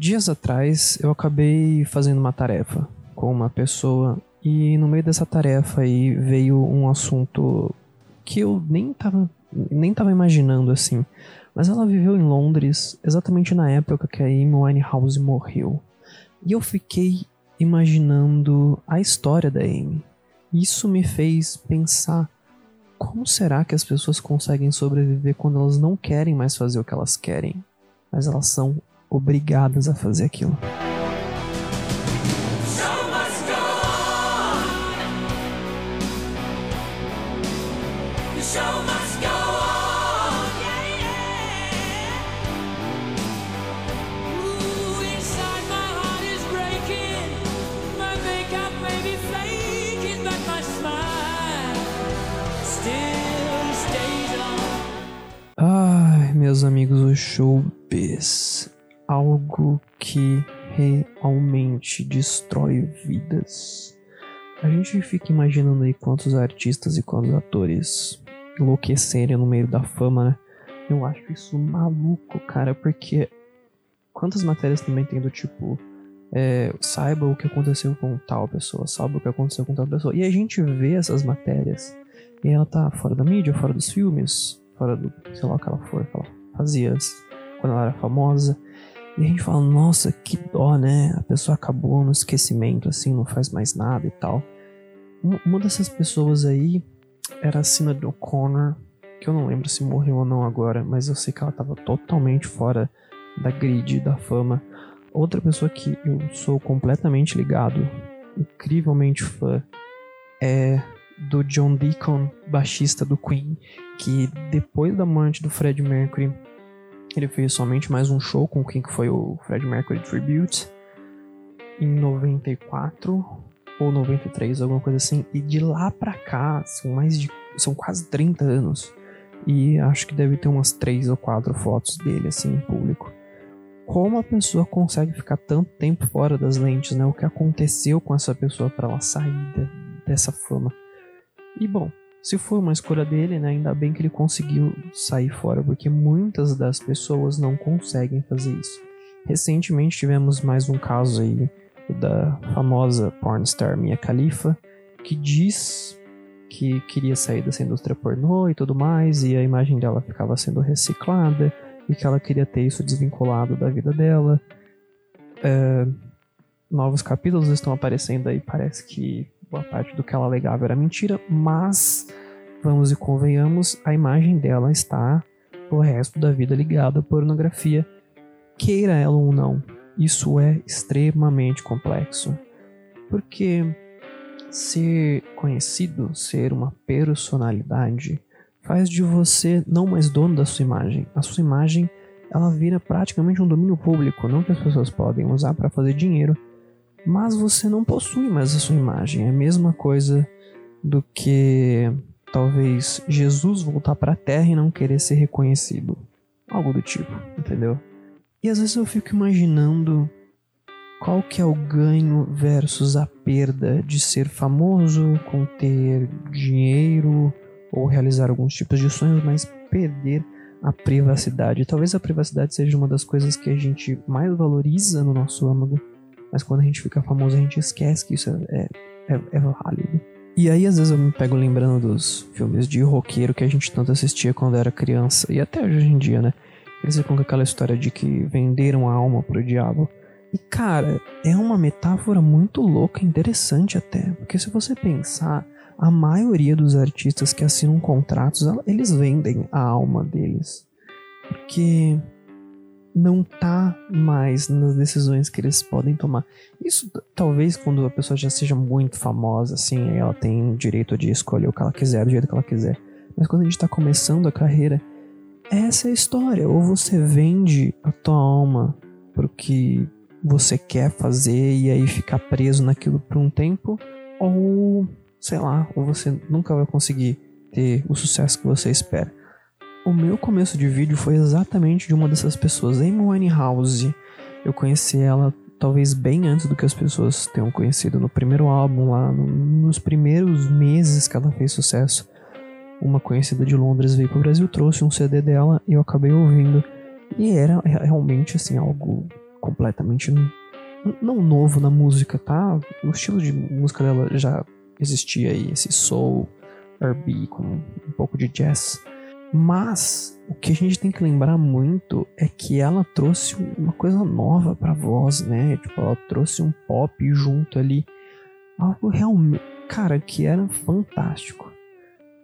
dias atrás eu acabei fazendo uma tarefa com uma pessoa e no meio dessa tarefa aí veio um assunto que eu nem tava, nem tava imaginando assim. Mas ela viveu em Londres exatamente na época que a Amy Winehouse morreu. E eu fiquei imaginando a história da Amy. Isso me fez pensar como será que as pessoas conseguem sobreviver quando elas não querem mais fazer o que elas querem, mas elas são obrigadas a fazer aquilo. Meus amigos, o showbiz. Algo que realmente destrói vidas. A gente fica imaginando aí quantos artistas e quantos atores enlouquecerem no meio da fama, né? Eu acho isso maluco, cara, porque quantas matérias também tem do tipo. É, saiba o que aconteceu com tal pessoa, saiba o que aconteceu com tal pessoa. E a gente vê essas matérias e ela tá fora da mídia, fora dos filmes, fora do, sei lá o que ela for, que ela fazia quando ela era famosa. E a gente fala, nossa, que dó, né? A pessoa acabou no esquecimento, assim, não faz mais nada e tal. Uma dessas pessoas aí era a Sinead O'Connor, que eu não lembro se morreu ou não agora, mas eu sei que ela tava totalmente fora da grid, da fama. Outra pessoa que eu sou completamente ligado, incrivelmente fã, é do John Deacon, baixista do Queen, que depois da morte do Fred Mercury, ele fez somente mais um show com o Queen, que foi o Fred Mercury Tribute, em 94 ou 93, alguma coisa assim. E de lá pra cá, são mais de. são quase 30 anos. E acho que deve ter umas 3 ou 4 fotos dele, assim, em público. Como a pessoa consegue ficar tanto tempo fora das lentes, né? O que aconteceu com essa pessoa para ela sair dessa fama. E bom, se foi uma escolha dele, né, ainda bem que ele conseguiu sair fora, porque muitas das pessoas não conseguem fazer isso. Recentemente tivemos mais um caso aí da famosa pornstar Mia Khalifa, que diz que queria sair dessa indústria pornô e tudo mais, e a imagem dela ficava sendo reciclada, e que ela queria ter isso desvinculado da vida dela. É, novos capítulos estão aparecendo aí, parece que boa parte do que ela alegava era mentira, mas vamos e convenhamos, a imagem dela está o resto da vida ligada à pornografia, queira ela ou não. Isso é extremamente complexo, porque ser conhecido, ser uma personalidade, faz de você não mais dono da sua imagem. A sua imagem ela vira praticamente um domínio público, não que as pessoas podem usar para fazer dinheiro, mas você não possui mais a sua imagem. É a mesma coisa do que talvez Jesus voltar para a Terra e não querer ser reconhecido. Algo do tipo, entendeu? E às vezes eu fico imaginando qual que é o ganho versus a perda de ser famoso, com ter dinheiro ou realizar alguns tipos de sonhos, mas perder a privacidade. Talvez a privacidade seja uma das coisas que a gente mais valoriza no nosso âmago mas quando a gente fica famoso, a gente esquece que isso é, é, é, é válido. E aí, às vezes, eu me pego lembrando dos filmes de roqueiro que a gente tanto assistia quando era criança, e até hoje em dia, né? Eles ficam com aquela história de que venderam a alma pro diabo. E cara, é uma metáfora muito louca, interessante até. Porque se você pensar, a maioria dos artistas que assinam contratos, eles vendem a alma deles. Porque não tá mais nas decisões que eles podem tomar. Isso talvez quando a pessoa já seja muito famosa, assim, ela tem direito de escolher o que ela quiser, do jeito que ela quiser. Mas quando a gente tá começando a carreira, essa é a história. Ou você vende a tua alma pro que você quer fazer e aí ficar preso naquilo por um tempo, ou sei lá, ou você nunca vai conseguir ter o sucesso que você espera. O meu começo de vídeo foi exatamente de uma dessas pessoas, Amy Winehouse. Eu conheci ela talvez bem antes do que as pessoas tenham conhecido no primeiro álbum lá, no, nos primeiros meses que ela fez sucesso. Uma conhecida de Londres veio pro Brasil, trouxe um CD dela e eu acabei ouvindo. E era realmente assim algo completamente não novo na música, tá? O estilo de música dela já existia aí, esse soul, R&B com um pouco de jazz. Mas o que a gente tem que lembrar muito é que ela trouxe uma coisa nova pra voz, né? Tipo, ela trouxe um pop junto ali. Algo realmente, cara, que era fantástico.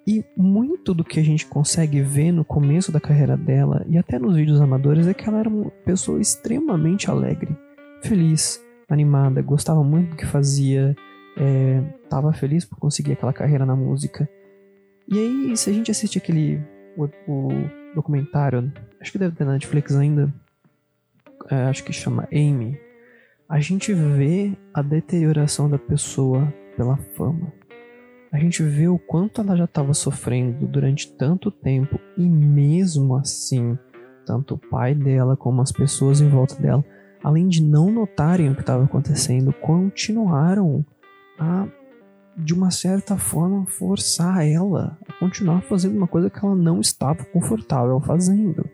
E muito do que a gente consegue ver no começo da carreira dela e até nos vídeos amadores é que ela era uma pessoa extremamente alegre, feliz, animada, gostava muito do que fazia, é, feliz por conseguir aquela carreira na música. E aí, se a gente assiste aquele o, o documentário, acho que deve ter na Netflix ainda, é, acho que chama Amy, a gente vê a deterioração da pessoa pela fama. A gente vê o quanto ela já estava sofrendo durante tanto tempo e mesmo assim, tanto o pai dela como as pessoas em volta dela, além de não notarem o que estava acontecendo, continuaram a de uma certa forma, forçar ela a continuar fazendo uma coisa que ela não estava confortável fazendo.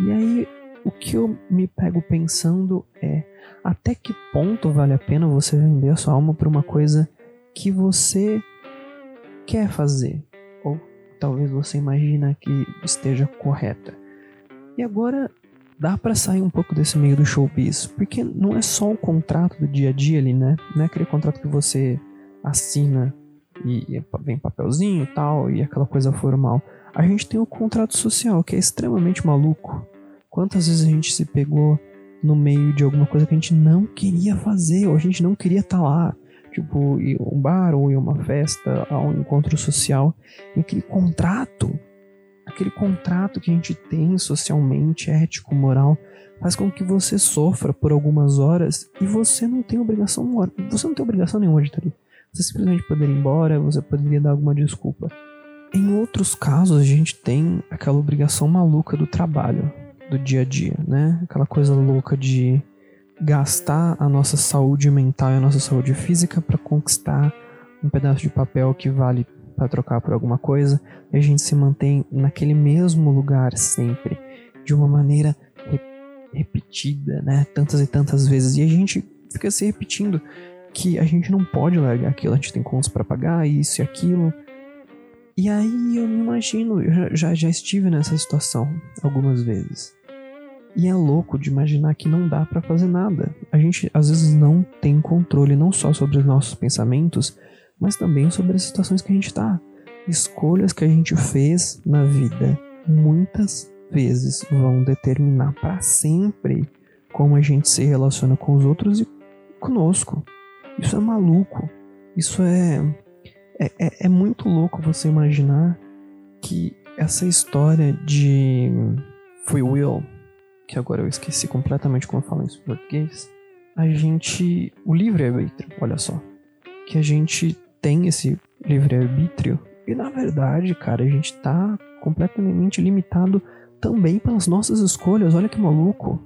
E aí, o que eu me pego pensando é: até que ponto vale a pena você vender a sua alma por uma coisa que você quer fazer? Ou talvez você imagina que esteja correta. E agora dá para sair um pouco desse meio do showbiz, porque não é só o contrato do dia a dia ali, né? Não é aquele contrato que você assina e vem papelzinho e tal, e aquela coisa formal. A gente tem o contrato social, que é extremamente maluco. Quantas vezes a gente se pegou no meio de alguma coisa que a gente não queria fazer, ou a gente não queria estar tá lá. Tipo, ir um bar ou ir uma festa, a um encontro social. E aquele contrato, aquele contrato que a gente tem socialmente, ético, moral, faz com que você sofra por algumas horas e você não tem obrigação, você não tem obrigação nenhuma de estar ali. Você simplesmente poderia ir embora, você poderia dar alguma desculpa. Em outros casos, a gente tem aquela obrigação maluca do trabalho, do dia a dia, né? Aquela coisa louca de gastar a nossa saúde mental e a nossa saúde física para conquistar um pedaço de papel que vale para trocar por alguma coisa, e a gente se mantém naquele mesmo lugar sempre, de uma maneira repetida, né? Tantas e tantas vezes, e a gente fica se repetindo que a gente não pode largar aquilo, a gente tem contas para pagar, isso e aquilo. E aí eu me imagino, eu já, já estive nessa situação algumas vezes. E é louco de imaginar que não dá para fazer nada. A gente às vezes não tem controle não só sobre os nossos pensamentos, mas também sobre as situações que a gente tá. Escolhas que a gente fez na vida muitas vezes vão determinar para sempre como a gente se relaciona com os outros e conosco. Isso é maluco. Isso é, é, é, é muito louco você imaginar que essa história de free will, que agora eu esqueci completamente como falar isso em português, a gente. O livre-arbítrio, olha só. Que a gente tem esse livre-arbítrio e na verdade, cara, a gente tá completamente limitado também pelas nossas escolhas. Olha que maluco.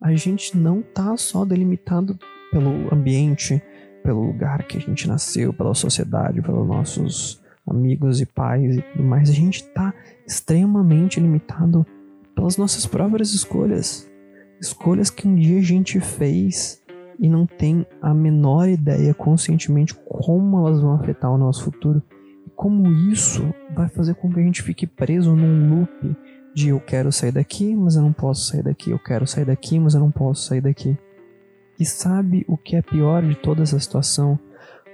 A gente não tá só delimitado pelo ambiente, pelo lugar que a gente nasceu, pela sociedade, pelos nossos amigos e pais e tudo mais, a gente está extremamente limitado pelas nossas próprias escolhas. Escolhas que um dia a gente fez e não tem a menor ideia conscientemente como elas vão afetar o nosso futuro. E como isso vai fazer com que a gente fique preso num loop de eu quero sair daqui, mas eu não posso sair daqui, eu quero sair daqui, mas eu não posso sair daqui. E sabe o que é pior de toda essa situação?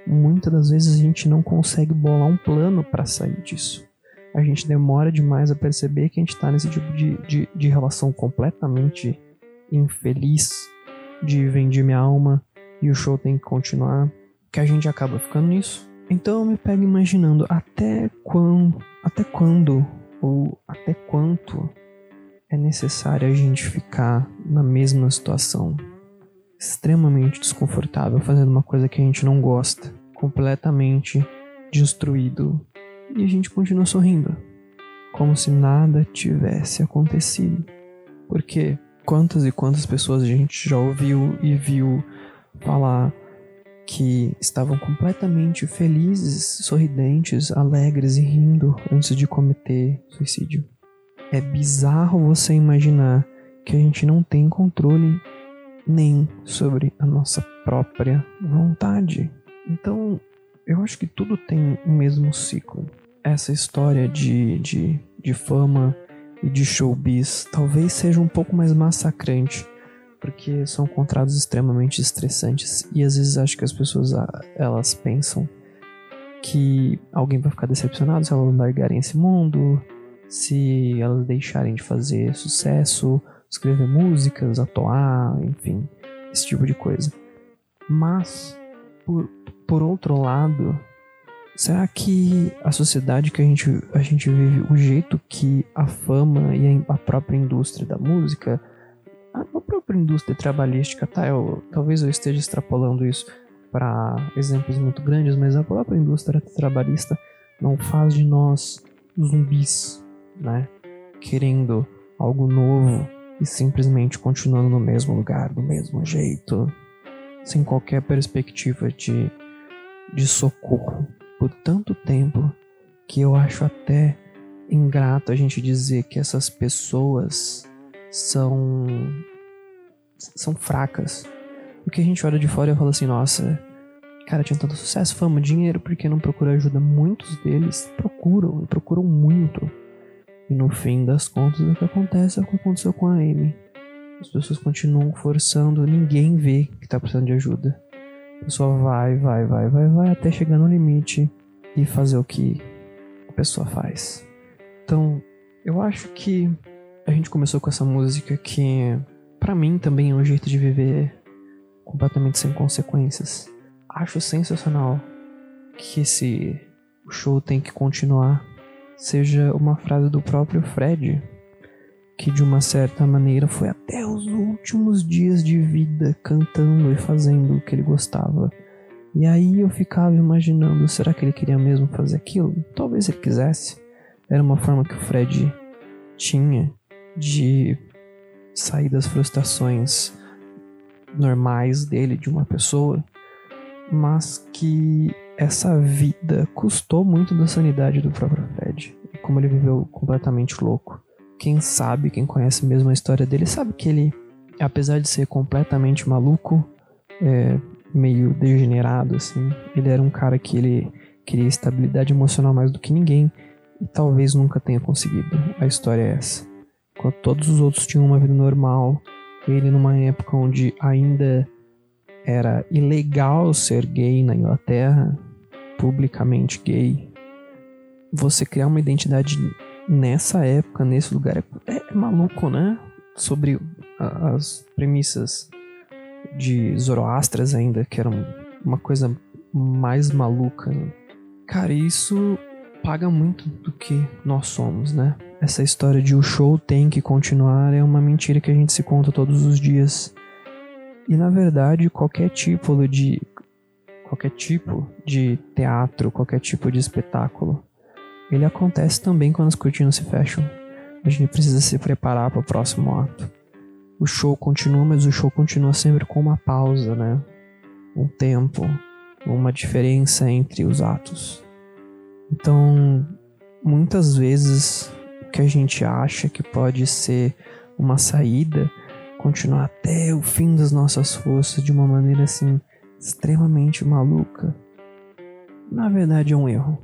Muitas das vezes a gente não consegue bolar um plano para sair disso. A gente demora demais a perceber que a gente está nesse tipo de, de, de relação completamente infeliz, de vender minha alma e o show tem que continuar, que a gente acaba ficando nisso. Então eu me pego imaginando até quando, até quando ou até quanto é necessário a gente ficar na mesma situação extremamente desconfortável fazendo uma coisa que a gente não gosta, completamente destruído, e a gente continua sorrindo, como se nada tivesse acontecido. Porque quantas e quantas pessoas a gente já ouviu e viu falar que estavam completamente felizes, sorridentes, alegres e rindo antes de cometer suicídio. É bizarro você imaginar que a gente não tem controle nem sobre a nossa própria vontade. Então, eu acho que tudo tem o mesmo ciclo. Essa história de, de, de fama e de showbiz talvez seja um pouco mais massacrante, porque são contratos extremamente estressantes e às vezes acho que as pessoas ah, elas pensam que alguém vai ficar decepcionado se elas largarem esse mundo, se elas deixarem de fazer sucesso, escrever músicas, atuar, enfim, esse tipo de coisa. Mas, por, por outro lado, será que a sociedade que a gente, a gente vive, o jeito que a fama e a, própria indústria da música, a, a própria indústria trabalhística, tá? Eu, talvez eu esteja extrapolando isso para exemplos muito grandes, mas a própria indústria trabalhista não faz de nós zumbis, né? Querendo algo novo e simplesmente continuando no mesmo lugar, do mesmo jeito, sem qualquer perspectiva de, de socorro por tanto tempo que eu acho até ingrato a gente dizer que essas pessoas são são fracas. Porque a gente olha de fora e fala assim, nossa, cara, tinha tanto sucesso, fama, dinheiro, porque não procura ajuda? Muitos deles procuram, e procuram muito. E no fim das contas, o que acontece é o que aconteceu com a Amy. As pessoas continuam forçando, ninguém vê que tá precisando de ajuda. A pessoa vai, vai, vai, vai, vai, até chegar no limite e fazer o que a pessoa faz. Então, eu acho que a gente começou com essa música que, para mim, também é um jeito de viver completamente sem consequências. Acho sensacional que esse show tem que continuar seja uma frase do próprio Fred, que de uma certa maneira foi até os últimos dias de vida cantando e fazendo o que ele gostava. E aí eu ficava imaginando, será que ele queria mesmo fazer aquilo? Talvez ele quisesse. Era uma forma que o Fred tinha de sair das frustrações normais dele, de uma pessoa, mas que essa vida custou muito da sanidade do próprio Fred. Como ele viveu completamente louco. Quem sabe, quem conhece mesmo a história dele, sabe que ele, apesar de ser completamente maluco, é, meio degenerado, assim, ele era um cara que ele queria estabilidade emocional mais do que ninguém e talvez nunca tenha conseguido. A história é essa. Enquanto todos os outros tinham uma vida normal, ele numa época onde ainda era ilegal ser gay na Inglaterra, publicamente gay. Você criar uma identidade nessa época, nesse lugar, é, é maluco, né? Sobre as premissas de Zoroastras ainda, que eram uma coisa mais maluca. Cara, isso paga muito do que nós somos, né? Essa história de o show tem que continuar é uma mentira que a gente se conta todos os dias. E na verdade, qualquer tipo de qualquer tipo de teatro, qualquer tipo de espetáculo, ele acontece também quando as cortinas se fecham. A gente precisa se preparar para o próximo ato. O show continua, mas o show continua sempre com uma pausa, né? Um tempo, uma diferença entre os atos. Então, muitas vezes o que a gente acha que pode ser uma saída continuar até o fim das nossas forças de uma maneira assim extremamente maluca, na verdade é um erro.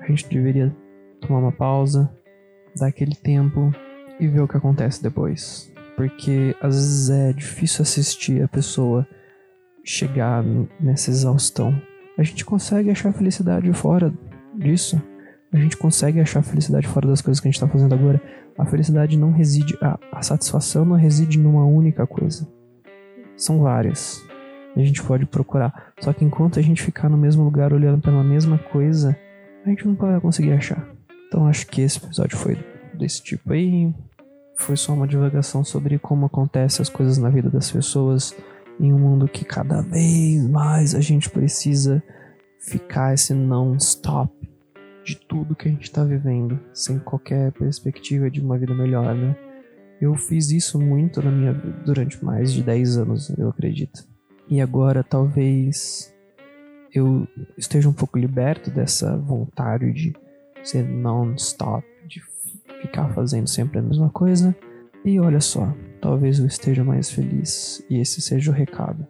A gente deveria tomar uma pausa, dar aquele tempo e ver o que acontece depois. Porque às vezes é difícil assistir a pessoa chegar nessa exaustão. A gente consegue achar felicidade fora disso. A gente consegue achar felicidade fora das coisas que a gente está fazendo agora. A felicidade não reside, a, a satisfação não reside numa única coisa. São várias. A gente pode procurar. Só que enquanto a gente ficar no mesmo lugar olhando pela mesma coisa, a gente nunca vai conseguir achar. Então acho que esse episódio foi desse tipo aí. Foi só uma divagação sobre como acontecem as coisas na vida das pessoas em um mundo que cada vez mais a gente precisa ficar esse non-stop de tudo que a gente está vivendo, sem qualquer perspectiva de uma vida melhor, né? Eu fiz isso muito na minha durante mais de 10 anos, eu acredito. E agora talvez eu esteja um pouco liberto dessa vontade de ser non-stop, de ficar fazendo sempre a mesma coisa. E olha só, talvez eu esteja mais feliz e esse seja o recado.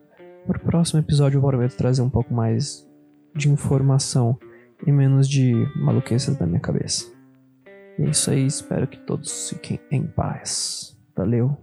Para o próximo episódio eu prometo trazer um pouco mais de informação e menos de maluqueças da minha cabeça. E é isso aí, espero que todos fiquem em paz. Valeu!